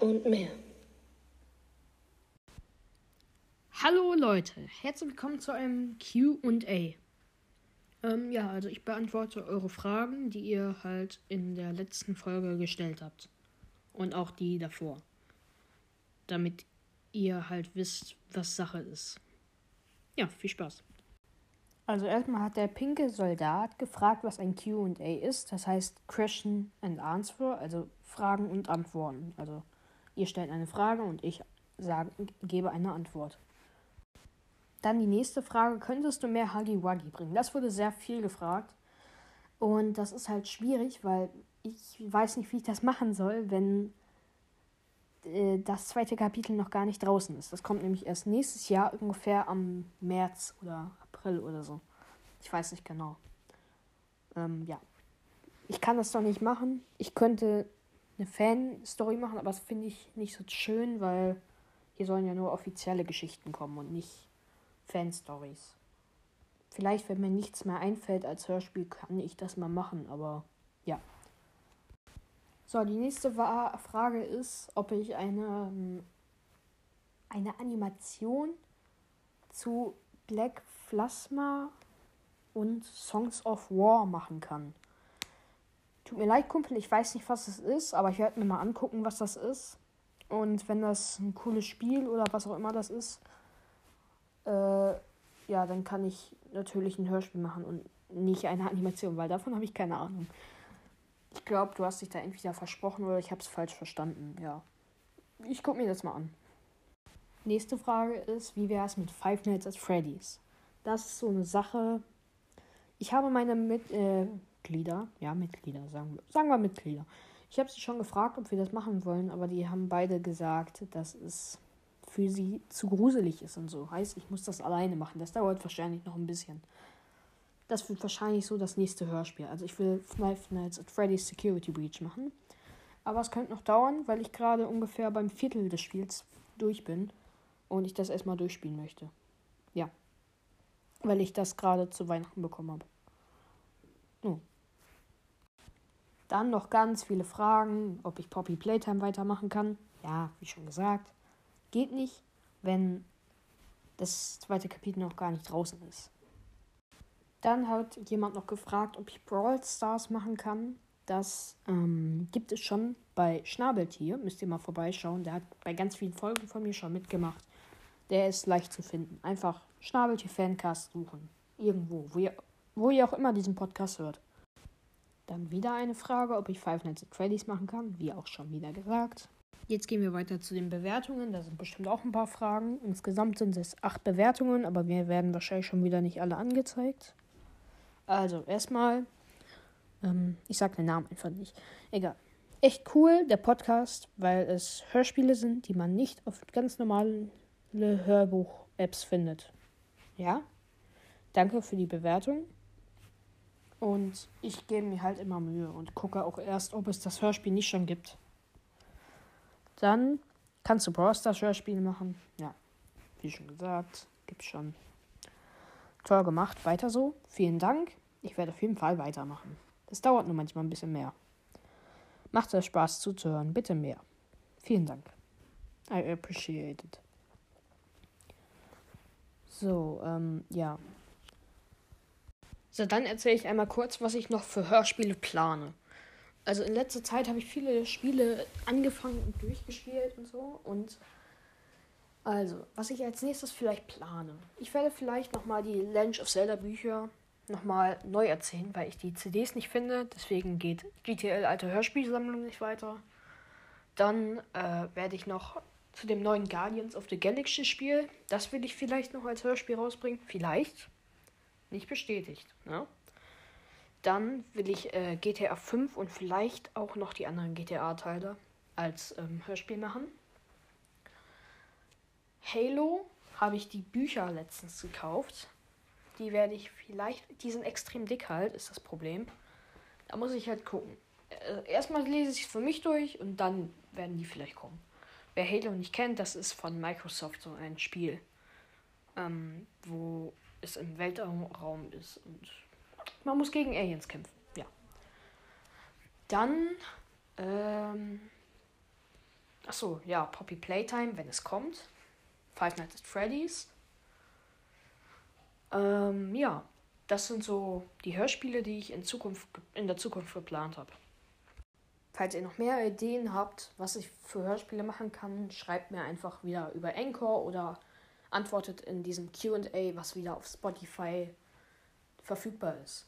und mehr. Hallo Leute, herzlich willkommen zu einem QA. Ähm, ja, also ich beantworte eure Fragen, die ihr halt in der letzten Folge gestellt habt. Und auch die davor. Damit ihr halt wisst, was Sache ist. Ja, viel Spaß. Also erstmal hat der pinke Soldat gefragt, was ein QA ist. Das heißt Question and Answer, also Fragen und Antworten. Also ihr stellt eine Frage und ich sage, gebe eine Antwort. Dann die nächste Frage, könntest du mehr Huggy Wuggy bringen? Das wurde sehr viel gefragt. Und das ist halt schwierig, weil ich weiß nicht, wie ich das machen soll, wenn äh, das zweite Kapitel noch gar nicht draußen ist. Das kommt nämlich erst nächstes Jahr ungefähr am März oder April oder so. Ich weiß nicht genau. Ähm, ja. Ich kann das doch nicht machen. Ich könnte eine Fan-Story machen, aber das finde ich nicht so schön, weil hier sollen ja nur offizielle Geschichten kommen und nicht Fan-Stories. Vielleicht, wenn mir nichts mehr einfällt als Hörspiel, kann ich das mal machen, aber ja. So, die nächste Frage ist, ob ich eine, ähm, eine Animation zu Black Plasma und Songs of War machen kann. Tut mir leid, Kumpel, ich weiß nicht, was es ist, aber ich werde mir mal angucken, was das ist. Und wenn das ein cooles Spiel oder was auch immer das ist, äh, ja, dann kann ich natürlich ein Hörspiel machen und nicht eine Animation, weil davon habe ich keine Ahnung. Ich glaube, du hast dich da entweder versprochen oder ich habe es falsch verstanden. Ja. Ich gucke mir das mal an. Nächste Frage ist, wie wäre es mit Five Nights at Freddy's? Das ist so eine Sache. Ich habe meine Mitglieder, äh, ja, Mitglieder, sagen wir, sagen wir Mitglieder. Ich habe sie schon gefragt, ob wir das machen wollen, aber die haben beide gesagt, dass es für sie zu gruselig ist und so. Heißt, ich muss das alleine machen. Das dauert wahrscheinlich noch ein bisschen. Das wird wahrscheinlich so das nächste Hörspiel. Also ich will Five Nights at Freddy's Security Breach machen. Aber es könnte noch dauern, weil ich gerade ungefähr beim Viertel des Spiels durch bin und ich das erstmal durchspielen möchte. Ja. Weil ich das gerade zu Weihnachten bekommen habe. Oh. Dann noch ganz viele Fragen, ob ich Poppy Playtime weitermachen kann. Ja, wie schon gesagt. Geht nicht, wenn das zweite Kapitel noch gar nicht draußen ist. Dann hat jemand noch gefragt, ob ich Brawl Stars machen kann. Das ähm, gibt es schon bei Schnabeltier. Müsst ihr mal vorbeischauen. Der hat bei ganz vielen Folgen von mir schon mitgemacht. Der ist leicht zu finden. Einfach Schnabeltier Fancast suchen. Irgendwo, wo ihr, wo ihr auch immer diesen Podcast hört. Dann wieder eine Frage, ob ich Five Nights at Freddy's machen kann. Wie auch schon wieder gesagt. Jetzt gehen wir weiter zu den Bewertungen. Da sind bestimmt auch ein paar Fragen. Insgesamt sind es acht Bewertungen, aber mir werden wahrscheinlich schon wieder nicht alle angezeigt. Also, erstmal, ähm, ich sage den Namen einfach nicht. Egal. Echt cool, der Podcast, weil es Hörspiele sind, die man nicht auf ganz normalen Hörbuch-Apps findet. Ja? Danke für die Bewertung. Und ich gebe mir halt immer Mühe und gucke auch erst, ob es das Hörspiel nicht schon gibt. Dann kannst du Brawl Stars Hörspiele machen. Ja, wie schon gesagt, gibt's schon. Toll gemacht, weiter so. Vielen Dank. Ich werde auf jeden Fall weitermachen. Das dauert nur manchmal ein bisschen mehr. Macht es Spaß zuzuhören, bitte mehr. Vielen Dank. I appreciate it. So, ähm, ja. So, dann erzähle ich einmal kurz, was ich noch für Hörspiele plane also in letzter Zeit habe ich viele Spiele angefangen und durchgespielt und so. Und also, was ich als nächstes vielleicht plane. Ich werde vielleicht nochmal die Legend of Zelda Bücher nochmal neu erzählen, weil ich die CDs nicht finde. Deswegen geht GTL Alte Hörspielsammlung nicht weiter. Dann äh, werde ich noch zu dem neuen Guardians of the Galaxy Spiel. Das will ich vielleicht noch als Hörspiel rausbringen. Vielleicht. Nicht bestätigt. Ne? Dann will ich äh, GTA 5 und vielleicht auch noch die anderen GTA-Teile als ähm, Hörspiel machen. Halo habe ich die Bücher letztens gekauft. Die werde ich vielleicht. Die sind extrem dick halt, ist das Problem. Da muss ich halt gucken. Äh, erstmal lese ich es für mich durch und dann werden die vielleicht kommen. Wer Halo nicht kennt, das ist von Microsoft so ein Spiel, ähm, wo es im Weltraum ist und man muss gegen Aliens kämpfen. Ja. Dann, ähm, Achso, ja, Poppy Playtime, wenn es kommt. Five Nights at Freddy's. Ähm, ja, das sind so die Hörspiele, die ich in, Zukunft, in der Zukunft geplant habe. Falls ihr noch mehr Ideen habt, was ich für Hörspiele machen kann, schreibt mir einfach wieder über Anchor oder antwortet in diesem QA, was wieder auf Spotify verfügbar ist.